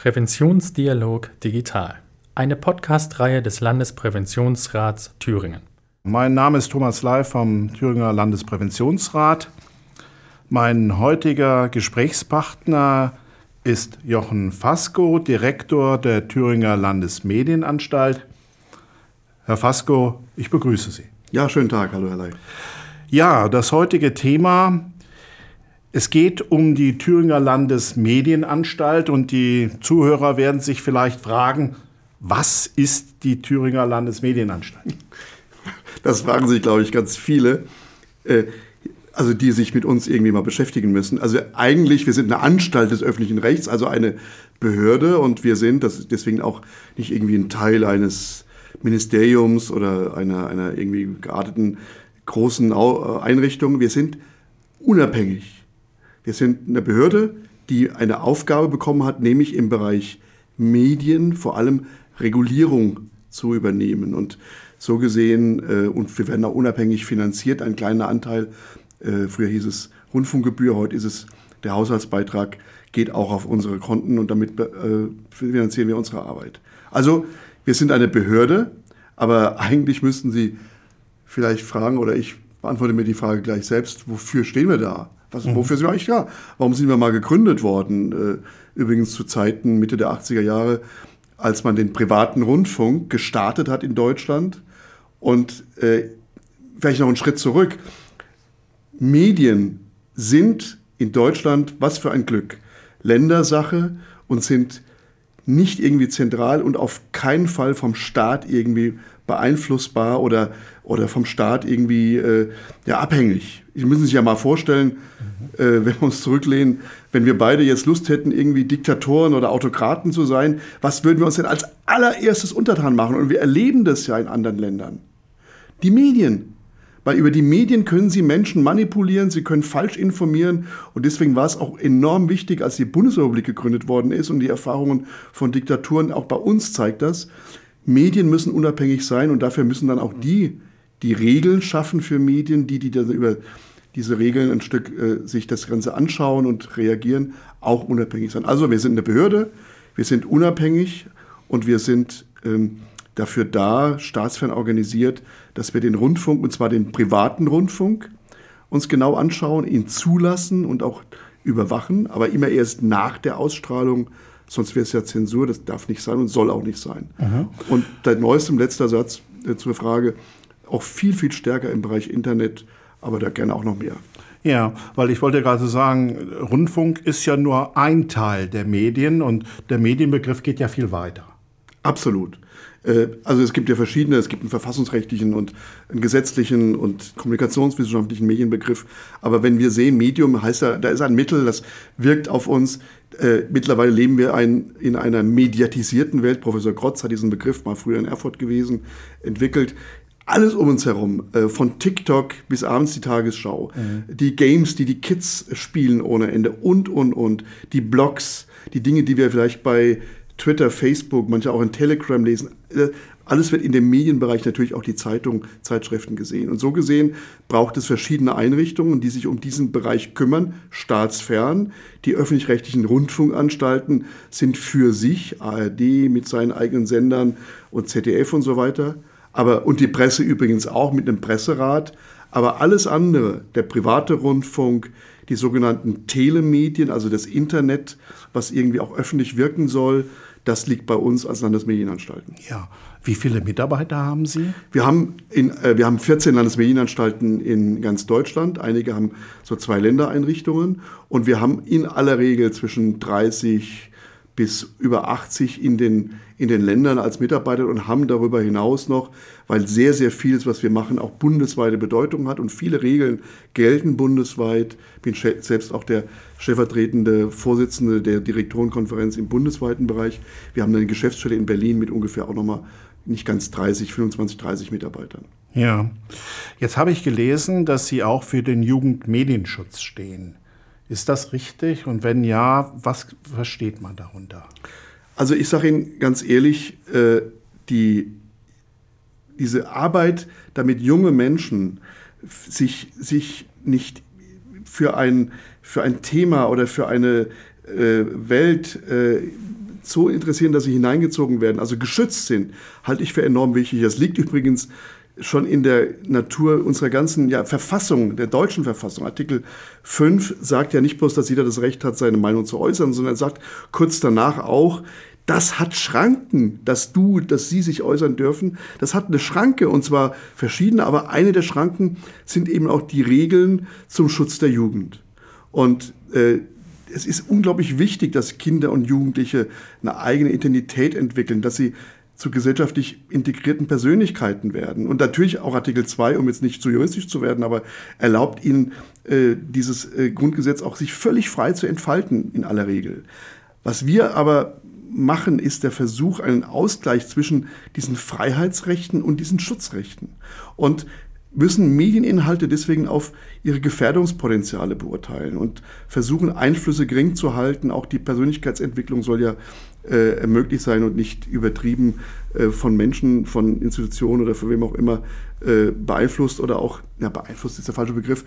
Präventionsdialog Digital, eine Podcast-Reihe des Landespräventionsrats Thüringen. Mein Name ist Thomas Ley vom Thüringer Landespräventionsrat. Mein heutiger Gesprächspartner ist Jochen Fasko, Direktor der Thüringer Landesmedienanstalt. Herr Fasko, ich begrüße Sie. Ja, schönen Tag. Hallo, Herr Ley. Ja, das heutige Thema, es geht um die Thüringer Landesmedienanstalt und die Zuhörer werden sich vielleicht fragen, was ist die Thüringer Landesmedienanstalt? Das fragen sich, glaube ich, ganz viele, äh, also die sich mit uns irgendwie mal beschäftigen müssen. Also eigentlich, wir sind eine Anstalt des öffentlichen Rechts, also eine Behörde und wir sind, das deswegen auch nicht irgendwie ein Teil eines Ministeriums oder einer, einer irgendwie gearteten großen Einrichtung. Wir sind unabhängig. Wir sind eine Behörde, die eine Aufgabe bekommen hat, nämlich im Bereich Medien vor allem Regulierung zu übernehmen. Und so gesehen, äh, und wir werden auch unabhängig finanziert, ein kleiner Anteil, äh, früher hieß es Rundfunkgebühr, heute ist es der Haushaltsbeitrag, geht auch auf unsere Konten und damit äh, finanzieren wir unsere Arbeit. Also wir sind eine Behörde, aber eigentlich müssten Sie vielleicht fragen, oder ich beantworte mir die Frage gleich selbst, wofür stehen wir da? Was, mhm. Wofür sind wir eigentlich da? Warum sind wir mal gegründet worden? Äh, übrigens zu Zeiten Mitte der 80er Jahre, als man den privaten Rundfunk gestartet hat in Deutschland. Und äh, vielleicht noch einen Schritt zurück. Medien sind in Deutschland, was für ein Glück, Ländersache und sind nicht irgendwie zentral und auf keinen Fall vom Staat irgendwie beeinflussbar oder, oder vom Staat irgendwie äh, ja, abhängig. Sie müssen sich ja mal vorstellen, mhm. äh, wenn wir uns zurücklehnen, wenn wir beide jetzt Lust hätten, irgendwie Diktatoren oder Autokraten zu sein, was würden wir uns denn als allererstes untertan machen? Und wir erleben das ja in anderen Ländern. Die Medien. Weil über die Medien können sie Menschen manipulieren, sie können falsch informieren. Und deswegen war es auch enorm wichtig, als die Bundesrepublik gegründet worden ist und die Erfahrungen von Diktaturen auch bei uns zeigt das. Medien müssen unabhängig sein und dafür müssen dann auch die, die Regeln schaffen für Medien, die, die dann über diese Regeln ein Stück äh, sich das Ganze anschauen und reagieren, auch unabhängig sein. Also wir sind eine Behörde, wir sind unabhängig und wir sind ähm, dafür da, staatsfern organisiert, dass wir den Rundfunk, und zwar den privaten Rundfunk, uns genau anschauen, ihn zulassen und auch überwachen, aber immer erst nach der Ausstrahlung, sonst wäre es ja Zensur, das darf nicht sein und soll auch nicht sein. Aha. Und der neueste, letzter Satz äh, zur Frage, auch viel, viel stärker im Bereich Internet, aber da gerne auch noch mehr. Ja, weil ich wollte gerade sagen, Rundfunk ist ja nur ein Teil der Medien und der Medienbegriff geht ja viel weiter. Absolut. Äh, also es gibt ja verschiedene, es gibt einen verfassungsrechtlichen und einen gesetzlichen und kommunikationswissenschaftlichen Medienbegriff. Aber wenn wir sehen, Medium heißt ja, da ist ein Mittel, das wirkt auf uns. Äh, mittlerweile leben wir ein, in einer mediatisierten Welt. Professor Grotz hat diesen Begriff mal früher in Erfurt gewesen, entwickelt alles um uns herum, äh, von TikTok bis abends die Tagesschau, mhm. die Games, die die Kids spielen ohne Ende und, und, und, die Blogs, die Dinge, die wir vielleicht bei Twitter, Facebook, manche auch in Telegram lesen. Äh, alles wird in dem Medienbereich natürlich auch die Zeitung, Zeitschriften gesehen. Und so gesehen braucht es verschiedene Einrichtungen, die sich um diesen Bereich kümmern, staatsfern. Die öffentlich-rechtlichen Rundfunkanstalten sind für sich, ARD mit seinen eigenen Sendern und ZDF und so weiter. Aber, und die Presse übrigens auch mit einem Presserat. Aber alles andere, der private Rundfunk, die sogenannten Telemedien, also das Internet, was irgendwie auch öffentlich wirken soll, das liegt bei uns als Landesmedienanstalten. Ja. Wie viele Mitarbeiter haben Sie? Wir haben, in, äh, wir haben 14 Landesmedienanstalten in ganz Deutschland. Einige haben so zwei Ländereinrichtungen. Und wir haben in aller Regel zwischen 30 bis über 80 in den, in den Ländern als Mitarbeiter und haben darüber hinaus noch, weil sehr, sehr vieles, was wir machen, auch bundesweite Bedeutung hat und viele Regeln gelten bundesweit. Bin selbst auch der stellvertretende Vorsitzende der Direktorenkonferenz im bundesweiten Bereich. Wir haben eine Geschäftsstelle in Berlin mit ungefähr auch nochmal nicht ganz 30, 25, 30 Mitarbeitern. Ja, jetzt habe ich gelesen, dass Sie auch für den Jugendmedienschutz stehen. Ist das richtig? Und wenn ja, was versteht man darunter? Also ich sage Ihnen ganz ehrlich, äh, die, diese Arbeit, damit junge Menschen sich, sich nicht für ein, für ein Thema oder für eine äh, Welt äh, so interessieren, dass sie hineingezogen werden, also geschützt sind, halte ich für enorm wichtig. Das liegt übrigens schon in der Natur unserer ganzen ja, Verfassung, der deutschen Verfassung. Artikel 5 sagt ja nicht bloß, dass jeder das Recht hat, seine Meinung zu äußern, sondern er sagt kurz danach auch, das hat Schranken, dass du, dass sie sich äußern dürfen. Das hat eine Schranke und zwar verschiedene, aber eine der Schranken sind eben auch die Regeln zum Schutz der Jugend. Und äh, es ist unglaublich wichtig, dass Kinder und Jugendliche eine eigene Identität entwickeln, dass sie zu gesellschaftlich integrierten Persönlichkeiten werden. Und natürlich auch Artikel 2, um jetzt nicht zu juristisch zu werden, aber erlaubt ihnen äh, dieses äh, Grundgesetz auch sich völlig frei zu entfalten in aller Regel. Was wir aber machen, ist der Versuch, einen Ausgleich zwischen diesen Freiheitsrechten und diesen Schutzrechten. Und müssen Medieninhalte deswegen auf ihre Gefährdungspotenziale beurteilen und versuchen, Einflüsse gering zu halten. Auch die Persönlichkeitsentwicklung soll ja äh, möglich sein und nicht übertrieben äh, von Menschen, von Institutionen oder von wem auch immer äh, beeinflusst oder auch, ja, beeinflusst ist der falsche Begriff,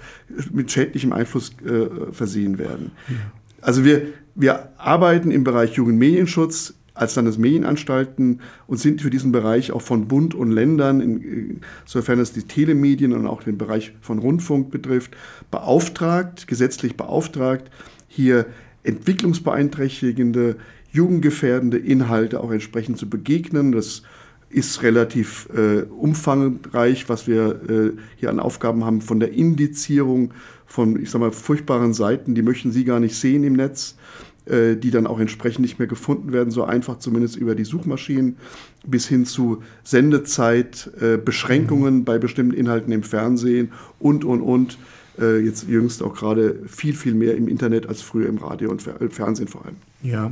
mit schädlichem Einfluss äh, versehen werden. Ja. Also wir, wir arbeiten im Bereich Jugendmedienschutz als Landesmedienanstalten und sind für diesen Bereich auch von Bund und Ländern, insofern es die Telemedien und auch den Bereich von Rundfunk betrifft, beauftragt, gesetzlich beauftragt, hier entwicklungsbeeinträchtigende, jugendgefährdende Inhalte auch entsprechend zu begegnen. Das ist relativ äh, umfangreich, was wir äh, hier an Aufgaben haben, von der Indizierung von, ich sag mal, furchtbaren Seiten, die möchten Sie gar nicht sehen im Netz, äh, die dann auch entsprechend nicht mehr gefunden werden, so einfach zumindest über die Suchmaschinen, bis hin zu Sendezeit, äh, Beschränkungen mhm. bei bestimmten Inhalten im Fernsehen und, und, und. Äh, jetzt jüngst auch gerade viel, viel mehr im Internet als früher im Radio und Fer Fernsehen vor allem. Ja.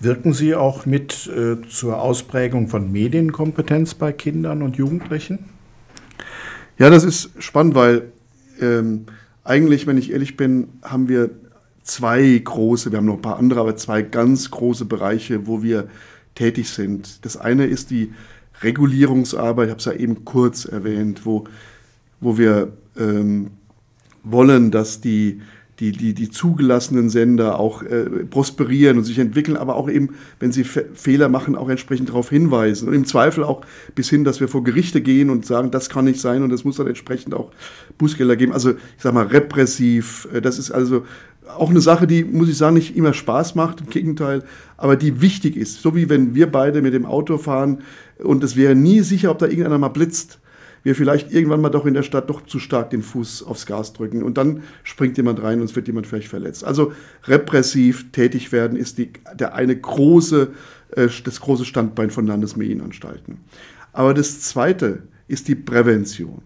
Wirken Sie auch mit äh, zur Ausprägung von Medienkompetenz bei Kindern und Jugendlichen? Ja, das ist spannend, weil ähm, eigentlich, wenn ich ehrlich bin, haben wir zwei große, wir haben noch ein paar andere, aber zwei ganz große Bereiche, wo wir tätig sind. Das eine ist die Regulierungsarbeit, ich habe es ja eben kurz erwähnt, wo, wo wir ähm, wollen, dass die die, die, die zugelassenen Sender auch äh, prosperieren und sich entwickeln, aber auch eben, wenn sie Fe Fehler machen, auch entsprechend darauf hinweisen. Und im Zweifel auch bis hin, dass wir vor Gerichte gehen und sagen, das kann nicht sein und es muss dann entsprechend auch Bußgelder geben. Also ich sage mal repressiv. Äh, das ist also auch eine Sache, die, muss ich sagen, nicht immer Spaß macht, im Gegenteil, aber die wichtig ist. So wie wenn wir beide mit dem Auto fahren und es wäre nie sicher, ob da irgendeiner mal blitzt wir vielleicht irgendwann mal doch in der Stadt doch zu stark den Fuß aufs Gas drücken und dann springt jemand rein und es wird jemand vielleicht verletzt. Also repressiv tätig werden ist die, der eine große, äh, das große Standbein von Landesmedienanstalten. Aber das zweite ist die Prävention,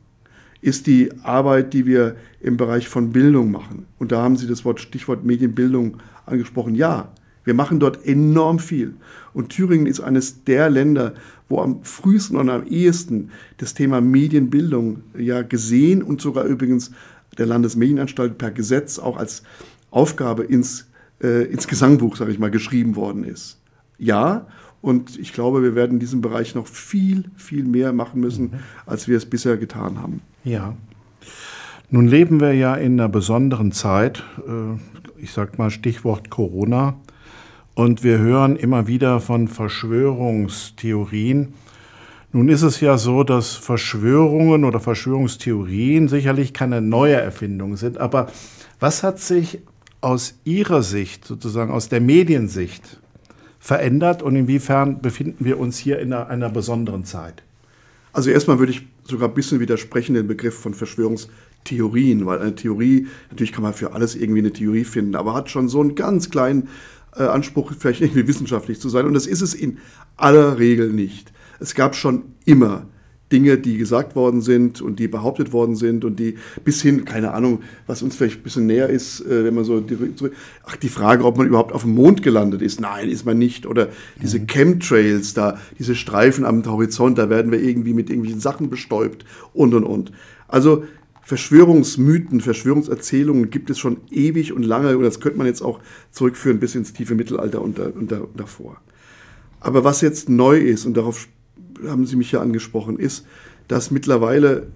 ist die Arbeit, die wir im Bereich von Bildung machen. Und da haben Sie das Wort, Stichwort Medienbildung angesprochen. Ja, wir machen dort enorm viel. Und Thüringen ist eines der Länder, wo am frühesten und am ehesten das Thema Medienbildung ja gesehen und sogar übrigens der Landesmedienanstalt per Gesetz auch als Aufgabe ins, äh, ins Gesangbuch, sage ich mal, geschrieben worden ist. Ja, und ich glaube, wir werden in diesem Bereich noch viel, viel mehr machen müssen, mhm. als wir es bisher getan haben. Ja. Nun leben wir ja in einer besonderen Zeit, äh, ich sage mal Stichwort Corona. Und wir hören immer wieder von Verschwörungstheorien. Nun ist es ja so, dass Verschwörungen oder Verschwörungstheorien sicherlich keine neue Erfindung sind. Aber was hat sich aus Ihrer Sicht, sozusagen aus der Mediensicht, verändert und inwiefern befinden wir uns hier in einer, einer besonderen Zeit? Also erstmal würde ich sogar ein bisschen widersprechen den Begriff von Verschwörungstheorien, weil eine Theorie, natürlich kann man für alles irgendwie eine Theorie finden, aber hat schon so einen ganz kleinen äh, Anspruch, vielleicht irgendwie wissenschaftlich zu sein. Und das ist es in aller Regel nicht. Es gab schon immer Dinge, die gesagt worden sind und die behauptet worden sind und die bis hin, keine Ahnung, was uns vielleicht ein bisschen näher ist, äh, wenn man so, ach, die Frage, ob man überhaupt auf dem Mond gelandet ist. Nein, ist man nicht. Oder diese mhm. Chemtrails da, diese Streifen am Horizont, da werden wir irgendwie mit irgendwelchen Sachen bestäubt und, und, und. Also Verschwörungsmythen, Verschwörungserzählungen gibt es schon ewig und lange und das könnte man jetzt auch zurückführen bis ins tiefe Mittelalter und, da, und, da, und davor. Aber was jetzt neu ist, und darauf haben Sie mich ja angesprochen, ist, dass mittlerweile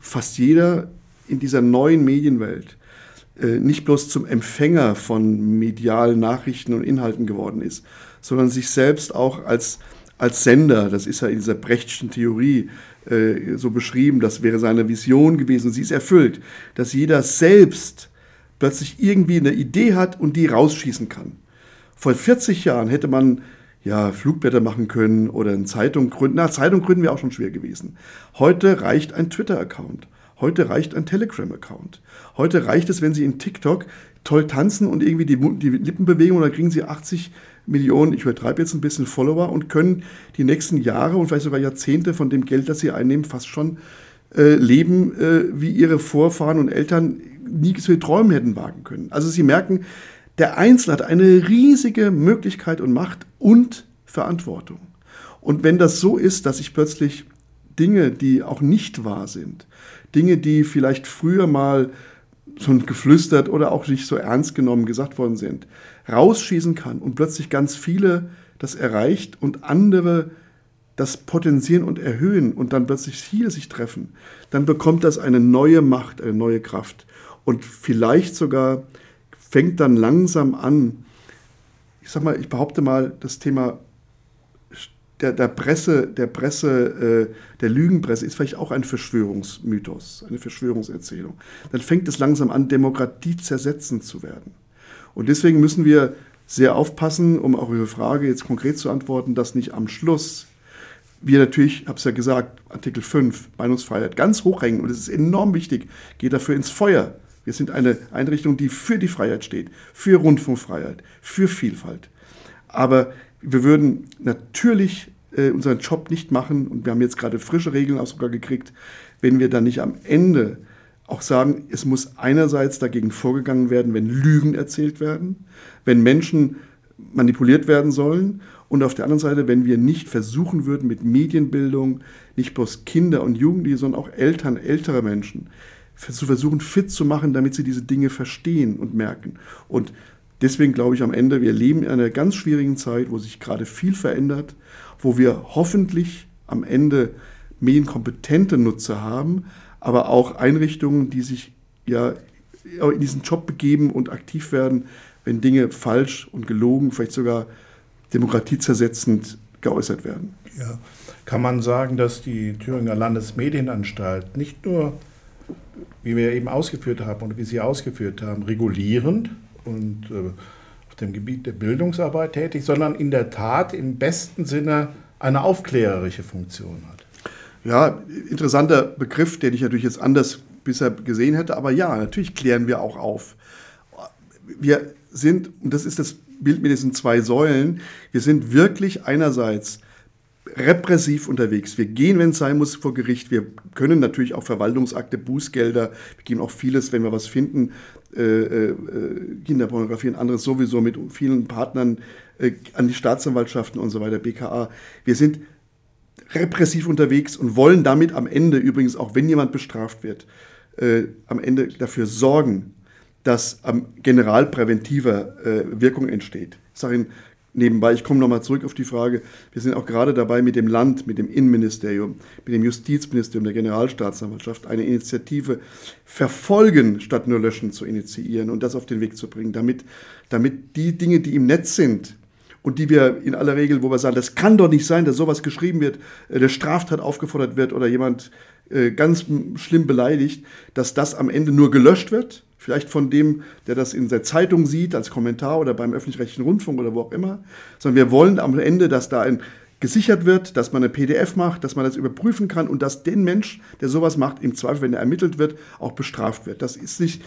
fast jeder in dieser neuen Medienwelt äh, nicht bloß zum Empfänger von medialen Nachrichten und Inhalten geworden ist, sondern sich selbst auch als, als Sender, das ist ja in dieser Brechtschen Theorie äh, so beschrieben, das wäre seine Vision gewesen, sie ist erfüllt, dass jeder selbst plötzlich irgendwie eine Idee hat und die rausschießen kann. Vor 40 Jahren hätte man ja, Flugblätter machen können oder eine Zeitung gründen. Na, Zeitung gründen wäre auch schon schwer gewesen. Heute reicht ein Twitter-Account. Heute reicht ein Telegram-Account. Heute reicht es, wenn Sie in TikTok toll tanzen und irgendwie die, die Lippen bewegen und dann kriegen Sie 80 Millionen, ich übertreibe jetzt ein bisschen Follower und können die nächsten Jahre und vielleicht sogar Jahrzehnte von dem Geld, das Sie einnehmen, fast schon äh, leben, äh, wie Ihre Vorfahren und Eltern nie zu träumen hätten wagen können. Also Sie merken, der Einzelne hat eine riesige Möglichkeit und Macht und Verantwortung. Und wenn das so ist, dass ich plötzlich Dinge, die auch nicht wahr sind, Dinge, die vielleicht früher mal so geflüstert oder auch nicht so ernst genommen gesagt worden sind, rausschießen kann und plötzlich ganz viele das erreicht und andere das potenzieren und erhöhen und dann plötzlich viele sich treffen, dann bekommt das eine neue Macht, eine neue Kraft. Und vielleicht sogar fängt dann langsam an, ich sag mal, ich behaupte mal, das Thema der, der Presse, der Presse, äh, der Lügenpresse ist vielleicht auch ein Verschwörungsmythos, eine Verschwörungserzählung. Dann fängt es langsam an, Demokratie zersetzend zu werden. Und deswegen müssen wir sehr aufpassen, um auch Ihre Frage jetzt konkret zu antworten, dass nicht am Schluss wir natürlich, ich habe es ja gesagt, Artikel 5, Meinungsfreiheit, ganz hoch hängen und es ist enorm wichtig, geht dafür ins Feuer. Wir sind eine Einrichtung, die für die Freiheit steht, für Rundfunkfreiheit, für Vielfalt. Aber wir würden natürlich äh, unseren Job nicht machen, und wir haben jetzt gerade frische Regeln auch sogar gekriegt, wenn wir dann nicht am Ende auch sagen, es muss einerseits dagegen vorgegangen werden, wenn Lügen erzählt werden, wenn Menschen manipuliert werden sollen und auf der anderen Seite, wenn wir nicht versuchen würden mit Medienbildung, nicht bloß Kinder und Jugendliche, sondern auch Eltern, ältere Menschen, zu versuchen, fit zu machen, damit sie diese Dinge verstehen und merken. Und deswegen glaube ich am Ende, wir leben in einer ganz schwierigen Zeit, wo sich gerade viel verändert, wo wir hoffentlich am Ende medienkompetente Nutzer haben, aber auch Einrichtungen, die sich ja in diesen Job begeben und aktiv werden, wenn Dinge falsch und gelogen, vielleicht sogar demokratiezersetzend geäußert werden. Ja. Kann man sagen, dass die Thüringer Landesmedienanstalt nicht nur wie wir eben ausgeführt haben und wie Sie ausgeführt haben, regulierend und äh, auf dem Gebiet der Bildungsarbeit tätig, sondern in der Tat im besten Sinne eine aufklärerische Funktion hat. Ja, interessanter Begriff, den ich natürlich jetzt anders bisher gesehen hätte, aber ja, natürlich klären wir auch auf. Wir sind, und das ist das Bild mit diesen zwei Säulen, wir sind wirklich einerseits repressiv unterwegs. Wir gehen, wenn es sein muss, vor Gericht. Wir können natürlich auch Verwaltungsakte, Bußgelder, wir geben auch vieles, wenn wir was finden, äh, äh, Kinderpornografie und anderes sowieso mit vielen Partnern äh, an die Staatsanwaltschaften und so weiter, BKA. Wir sind repressiv unterwegs und wollen damit am Ende übrigens, auch wenn jemand bestraft wird, äh, am Ende dafür sorgen, dass am generalpräventiver äh, Wirkung entsteht. Ich sage Ihnen nebenbei, ich komme nochmal zurück auf die Frage, wir sind auch gerade dabei mit dem Land, mit dem Innenministerium, mit dem Justizministerium, der Generalstaatsanwaltschaft eine Initiative verfolgen statt nur löschen zu initiieren und das auf den Weg zu bringen, damit, damit die Dinge, die im Netz sind, und die wir in aller Regel, wo wir sagen, das kann doch nicht sein, dass sowas geschrieben wird, äh, der Straftat aufgefordert wird oder jemand äh, ganz schlimm beleidigt, dass das am Ende nur gelöscht wird vielleicht von dem, der das in der Zeitung sieht, als Kommentar oder beim öffentlich-rechtlichen Rundfunk oder wo auch immer, sondern wir wollen am Ende, dass da ein gesichert wird, dass man eine PDF macht, dass man das überprüfen kann und dass den Mensch, der sowas macht, im Zweifel, wenn er ermittelt wird, auch bestraft wird. Das ist nicht,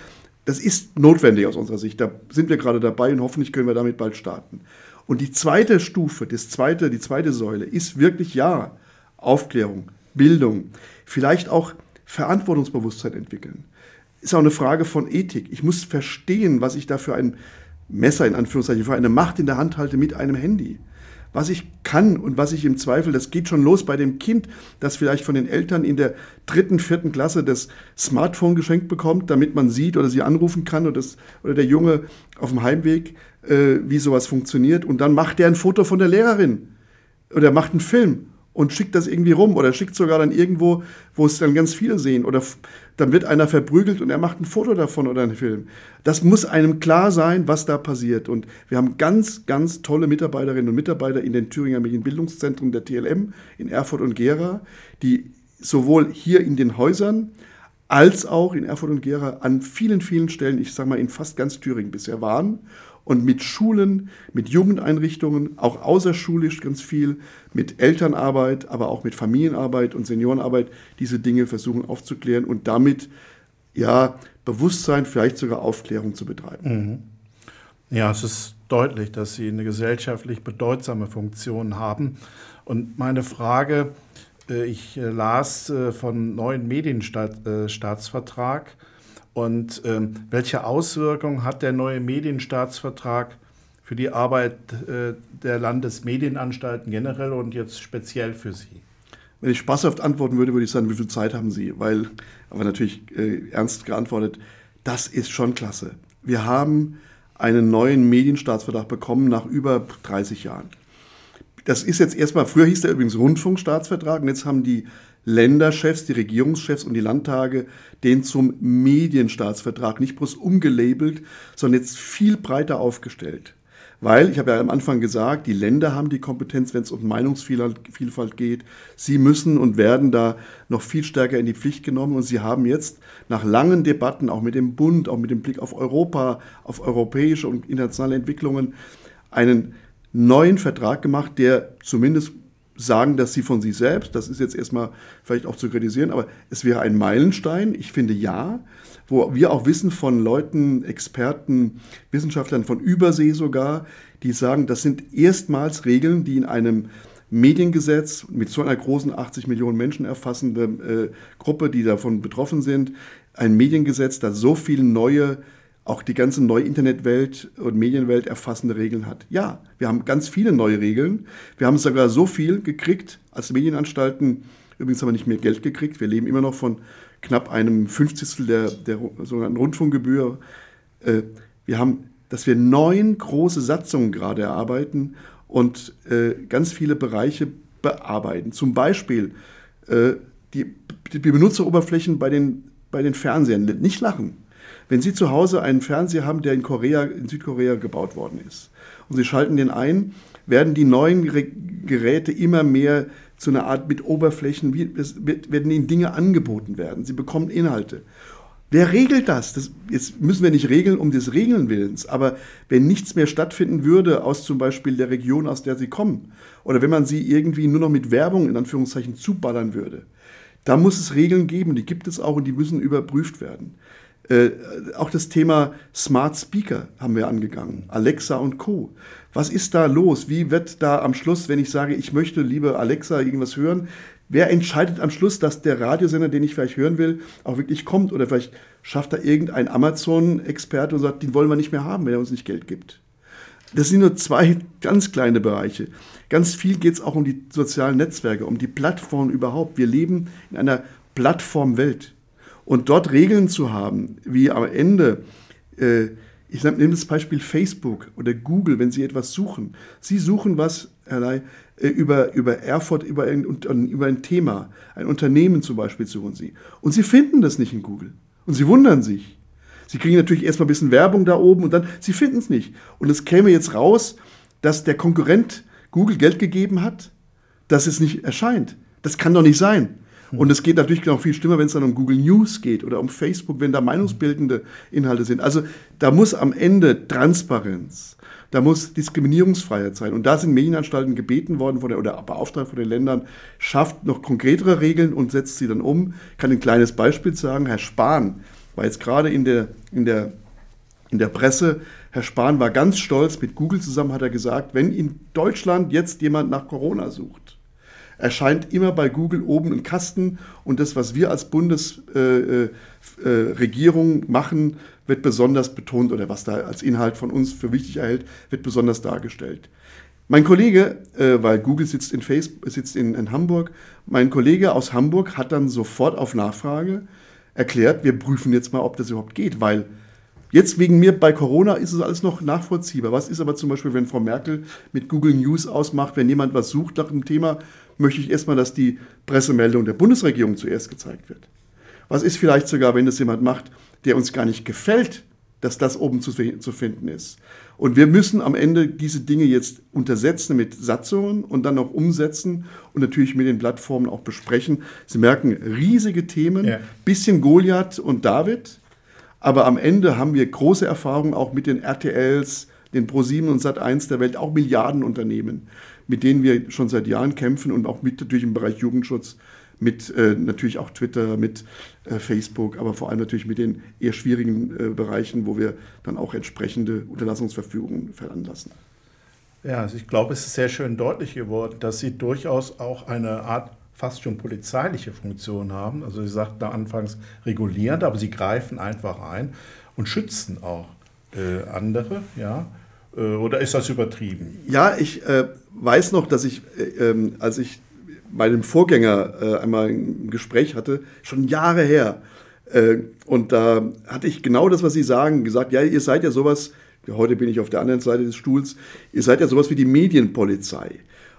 das ist notwendig aus unserer Sicht. Da sind wir gerade dabei und hoffentlich können wir damit bald starten. Und die zweite Stufe, das zweite, die zweite Säule ist wirklich ja Aufklärung, Bildung, vielleicht auch Verantwortungsbewusstsein entwickeln ist auch eine Frage von Ethik. Ich muss verstehen, was ich da für ein Messer in Anführungszeichen, für eine Macht in der Hand halte mit einem Handy. Was ich kann und was ich im Zweifel, das geht schon los bei dem Kind, das vielleicht von den Eltern in der dritten, vierten Klasse das Smartphone geschenkt bekommt, damit man sieht oder sie anrufen kann oder, das, oder der Junge auf dem Heimweg, äh, wie sowas funktioniert. Und dann macht der ein Foto von der Lehrerin oder macht einen Film und schickt das irgendwie rum oder schickt sogar dann irgendwo, wo es dann ganz viele sehen oder dann wird einer verprügelt und er macht ein Foto davon oder einen Film. Das muss einem klar sein, was da passiert. Und wir haben ganz, ganz tolle Mitarbeiterinnen und Mitarbeiter in den Thüringer Medienbildungszentren der TLM in Erfurt und Gera, die sowohl hier in den Häusern als auch in Erfurt und Gera an vielen, vielen Stellen, ich sage mal in fast ganz Thüringen bisher waren und mit Schulen, mit Jugendeinrichtungen, auch außerschulisch ganz viel, mit Elternarbeit, aber auch mit Familienarbeit und Seniorenarbeit diese Dinge versuchen aufzuklären und damit ja Bewusstsein, vielleicht sogar Aufklärung zu betreiben. Mhm. Ja, es ist deutlich, dass Sie eine gesellschaftlich bedeutsame Funktion haben. Und meine Frage, äh, ich äh, las äh, von neuen Medienstaatsvertrag und ähm, welche Auswirkungen hat der neue Medienstaatsvertrag für die Arbeit der Landesmedienanstalten generell und jetzt speziell für Sie? Wenn ich spaßhaft antworten würde, würde ich sagen, wie viel Zeit haben Sie? Weil, aber natürlich äh, ernst geantwortet, das ist schon klasse. Wir haben einen neuen Medienstaatsvertrag bekommen nach über 30 Jahren. Das ist jetzt erstmal, früher hieß der übrigens Rundfunkstaatsvertrag und jetzt haben die Länderchefs, die Regierungschefs und die Landtage den zum Medienstaatsvertrag nicht bloß umgelabelt, sondern jetzt viel breiter aufgestellt. Weil, ich habe ja am Anfang gesagt, die Länder haben die Kompetenz, wenn es um Meinungsvielfalt geht. Sie müssen und werden da noch viel stärker in die Pflicht genommen. Und sie haben jetzt nach langen Debatten, auch mit dem Bund, auch mit dem Blick auf Europa, auf europäische und internationale Entwicklungen, einen neuen Vertrag gemacht, der zumindest sagen dass sie von sich selbst, das ist jetzt erstmal vielleicht auch zu kritisieren, aber es wäre ein Meilenstein, ich finde ja, wo wir auch wissen von Leuten, Experten, Wissenschaftlern von Übersee sogar, die sagen, das sind erstmals Regeln, die in einem Mediengesetz mit so einer großen 80 Millionen Menschen erfassende äh, Gruppe, die davon betroffen sind, ein Mediengesetz, das so viele neue auch die ganze neue Internetwelt und Medienwelt erfassende Regeln hat. Ja, wir haben ganz viele neue Regeln. Wir haben sogar so viel gekriegt als Medienanstalten. Übrigens haben wir nicht mehr Geld gekriegt. Wir leben immer noch von knapp einem Fünfzigstel der, der sogenannten Rundfunkgebühr. Äh, wir haben, dass wir neun große Satzungen gerade erarbeiten und äh, ganz viele Bereiche bearbeiten. Zum Beispiel äh, die, die Benutzeroberflächen bei den, bei den Fernsehern. Nicht lachen wenn Sie zu Hause einen Fernseher haben, der in Korea, in Südkorea gebaut worden ist, und Sie schalten den ein, werden die neuen Geräte immer mehr zu einer Art mit Oberflächen, wie, es werden Ihnen Dinge angeboten werden. Sie bekommen Inhalte. Wer regelt das? das? Jetzt müssen wir nicht regeln um des Regeln willens, aber wenn nichts mehr stattfinden würde aus zum Beispiel der Region, aus der Sie kommen, oder wenn man sie irgendwie nur noch mit Werbung in Anführungszeichen zuballern würde, da muss es Regeln geben, die gibt es auch und die müssen überprüft werden. Äh, auch das Thema Smart Speaker haben wir angegangen, Alexa und Co. Was ist da los? Wie wird da am Schluss, wenn ich sage, ich möchte, liebe Alexa, irgendwas hören, wer entscheidet am Schluss, dass der Radiosender, den ich vielleicht hören will, auch wirklich kommt? Oder vielleicht schafft da irgendein Amazon-Experte und sagt, den wollen wir nicht mehr haben, wenn er uns nicht Geld gibt. Das sind nur zwei ganz kleine Bereiche. Ganz viel geht es auch um die sozialen Netzwerke, um die Plattformen überhaupt. Wir leben in einer Plattformwelt. Und dort Regeln zu haben, wie am Ende, äh, ich nehme das Beispiel Facebook oder Google, wenn Sie etwas suchen. Sie suchen was, Herr Ley, äh, über, über Erfurt, über ein, über ein Thema, ein Unternehmen zum Beispiel suchen Sie. Und Sie finden das nicht in Google. Und Sie wundern sich. Sie kriegen natürlich erstmal ein bisschen Werbung da oben und dann, Sie finden es nicht. Und es käme jetzt raus, dass der Konkurrent Google Geld gegeben hat, dass es nicht erscheint. Das kann doch nicht sein. Und es geht natürlich noch viel schlimmer, wenn es dann um Google News geht oder um Facebook, wenn da meinungsbildende Inhalte sind. Also da muss am Ende Transparenz, da muss Diskriminierungsfreiheit sein. Und da sind Medienanstalten gebeten worden von der, oder beauftragt von den Ländern, schafft noch konkretere Regeln und setzt sie dann um. Ich kann ein kleines Beispiel sagen. Herr Spahn war jetzt gerade in der, in der, in der Presse. Herr Spahn war ganz stolz, mit Google zusammen hat er gesagt, wenn in Deutschland jetzt jemand nach Corona sucht, erscheint immer bei Google oben ein Kasten und das, was wir als Bundesregierung äh, äh, machen, wird besonders betont oder was da als Inhalt von uns für wichtig erhält, wird besonders dargestellt. Mein Kollege, äh, weil Google sitzt, in, Facebook, sitzt in, in Hamburg, mein Kollege aus Hamburg hat dann sofort auf Nachfrage erklärt, wir prüfen jetzt mal, ob das überhaupt geht, weil Jetzt wegen mir bei Corona ist es alles noch nachvollziehbar. Was ist aber zum Beispiel, wenn Frau Merkel mit Google News ausmacht, wenn jemand was sucht nach einem Thema, möchte ich erstmal, dass die Pressemeldung der Bundesregierung zuerst gezeigt wird? Was ist vielleicht sogar, wenn das jemand macht, der uns gar nicht gefällt, dass das oben zu, zu finden ist? Und wir müssen am Ende diese Dinge jetzt untersetzen mit Satzungen und dann auch umsetzen und natürlich mit den Plattformen auch besprechen. Sie merken, riesige Themen, ja. bisschen Goliath und David, aber am Ende haben wir große Erfahrungen auch mit den RTLs, den Pro7 und Sat1 der Welt, auch Milliardenunternehmen, mit denen wir schon seit Jahren kämpfen und auch mit natürlich im Bereich Jugendschutz, mit äh, natürlich auch Twitter, mit äh, Facebook, aber vor allem natürlich mit den eher schwierigen äh, Bereichen, wo wir dann auch entsprechende Unterlassungsverfügungen veranlassen. Ja, also ich glaube, es ist sehr schön deutlich geworden, dass Sie durchaus auch eine Art fast schon polizeiliche Funktion haben. Also Sie sagten da anfangs regulierend, aber Sie greifen einfach ein und schützen auch äh, andere, ja. Äh, oder ist das übertrieben? Ja, ich äh, weiß noch, dass ich, äh, ähm, als ich meinem Vorgänger äh, einmal ein Gespräch hatte, schon Jahre her, äh, und da hatte ich genau das, was Sie sagen, gesagt, ja, ihr seid ja sowas, heute bin ich auf der anderen Seite des Stuhls, ihr seid ja sowas wie die Medienpolizei.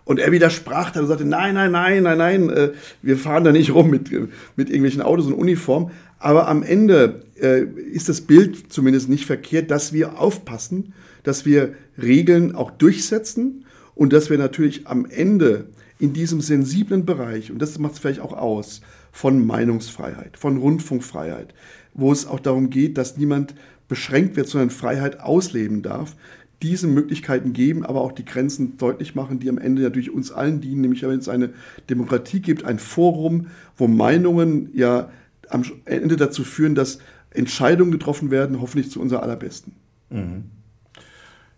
Und er widersprach dann und sagte, nein, nein, nein, nein, nein, wir fahren da nicht rum mit, mit irgendwelchen Autos und Uniformen. Aber am Ende äh, ist das Bild zumindest nicht verkehrt, dass wir aufpassen, dass wir Regeln auch durchsetzen und dass wir natürlich am Ende in diesem sensiblen Bereich, und das macht es vielleicht auch aus, von Meinungsfreiheit, von Rundfunkfreiheit, wo es auch darum geht, dass niemand beschränkt wird, sondern Freiheit ausleben darf, diese Möglichkeiten geben, aber auch die Grenzen deutlich machen, die am Ende natürlich uns allen dienen, nämlich wenn es eine Demokratie gibt, ein Forum, wo Meinungen ja am Ende dazu führen, dass Entscheidungen getroffen werden, hoffentlich zu unser allerbesten. Mhm.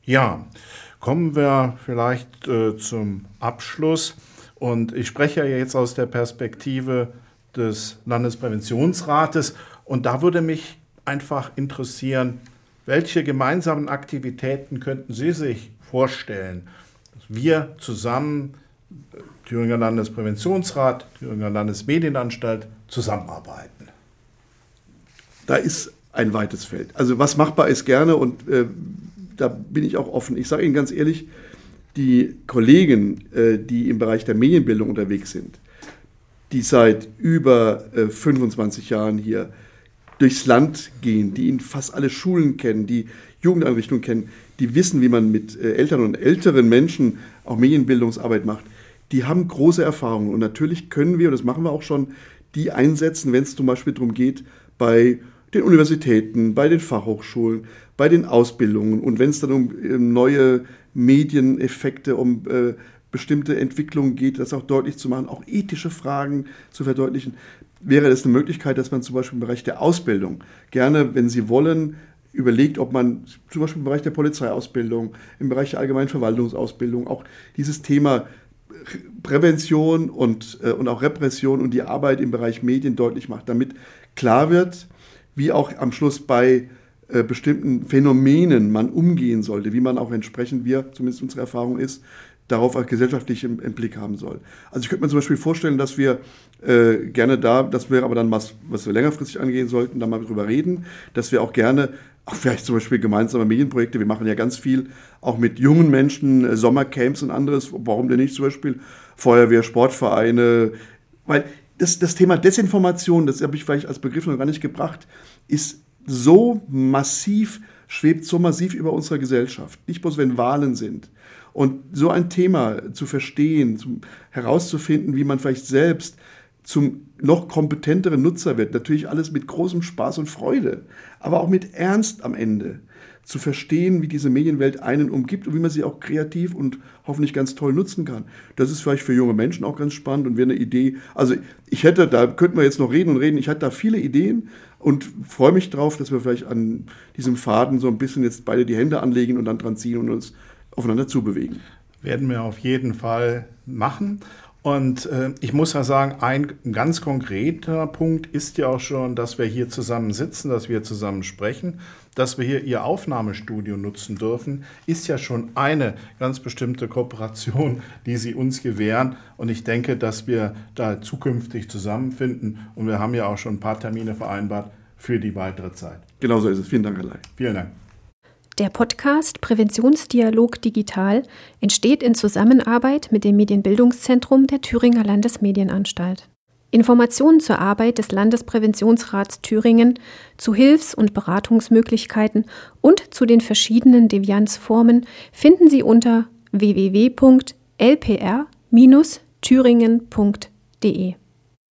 Ja, kommen wir vielleicht äh, zum Abschluss. Und ich spreche ja jetzt aus der Perspektive des Landespräventionsrates. Und da würde mich einfach interessieren, welche gemeinsamen Aktivitäten könnten Sie sich vorstellen, dass wir zusammen, Thüringer Landespräventionsrat, Thüringer Landesmedienanstalt, zusammenarbeiten? Da ist ein weites Feld. Also was machbar ist gerne und äh, da bin ich auch offen. Ich sage Ihnen ganz ehrlich, die Kollegen, äh, die im Bereich der Medienbildung unterwegs sind, die seit über äh, 25 Jahren hier durchs Land gehen, die in fast alle Schulen kennen, die Jugendeinrichtungen kennen, die wissen, wie man mit äh, Eltern und älteren Menschen auch Medienbildungsarbeit macht, die haben große Erfahrungen. Und natürlich können wir, und das machen wir auch schon, die einsetzen, wenn es zum Beispiel darum geht, bei den Universitäten, bei den Fachhochschulen, bei den Ausbildungen und wenn es dann um äh, neue Medieneffekte, um äh, bestimmte Entwicklungen geht, das auch deutlich zu machen, auch ethische Fragen zu verdeutlichen, wäre das eine Möglichkeit, dass man zum Beispiel im Bereich der Ausbildung gerne, wenn Sie wollen, überlegt, ob man zum Beispiel im Bereich der Polizeiausbildung, im Bereich der allgemeinen Verwaltungsausbildung auch dieses Thema Prävention und, äh, und auch Repression und die Arbeit im Bereich Medien deutlich macht, damit klar wird, wie auch am Schluss bei äh, bestimmten Phänomenen man umgehen sollte, wie man auch entsprechend, wir, zumindest unsere Erfahrung ist, darauf auch gesellschaftlich im, im, Blick haben soll. Also ich könnte mir zum Beispiel vorstellen, dass wir äh, gerne da, das wäre aber dann was, was wir längerfristig angehen sollten, da mal drüber reden, dass wir auch gerne, auch vielleicht zum Beispiel gemeinsame Medienprojekte, wir machen ja ganz viel auch mit jungen Menschen, äh, Sommercamps und anderes, warum denn nicht zum Beispiel Feuerwehr, Sportvereine, weil das, das Thema Desinformation, das habe ich vielleicht als Begriff noch gar nicht gebracht, ist so massiv, schwebt so massiv über unserer Gesellschaft. Nicht bloß, wenn Wahlen sind. Und so ein Thema zu verstehen, herauszufinden, wie man vielleicht selbst zum noch kompetenteren Nutzer wird, natürlich alles mit großem Spaß und Freude, aber auch mit Ernst am Ende zu verstehen, wie diese Medienwelt einen umgibt und wie man sie auch kreativ und hoffentlich ganz toll nutzen kann. Das ist vielleicht für junge Menschen auch ganz spannend und wäre eine Idee. Also ich hätte, da könnten wir jetzt noch reden und reden, ich hatte da viele Ideen und freue mich drauf, dass wir vielleicht an diesem Faden so ein bisschen jetzt beide die Hände anlegen und dann dran ziehen und uns aufeinander zubewegen. Werden wir auf jeden Fall machen. Und äh, ich muss ja sagen, ein ganz konkreter Punkt ist ja auch schon, dass wir hier zusammen sitzen, dass wir zusammen sprechen, dass wir hier Ihr Aufnahmestudio nutzen dürfen, ist ja schon eine ganz bestimmte Kooperation, die Sie uns gewähren. Und ich denke, dass wir da zukünftig zusammenfinden. Und wir haben ja auch schon ein paar Termine vereinbart für die weitere Zeit. Genauso ist es. Vielen Dank, Herr Ley. Vielen Dank. Der Podcast Präventionsdialog Digital entsteht in Zusammenarbeit mit dem Medienbildungszentrum der Thüringer Landesmedienanstalt. Informationen zur Arbeit des Landespräventionsrats Thüringen, zu Hilfs- und Beratungsmöglichkeiten und zu den verschiedenen Devianzformen finden Sie unter www.lpr-thüringen.de.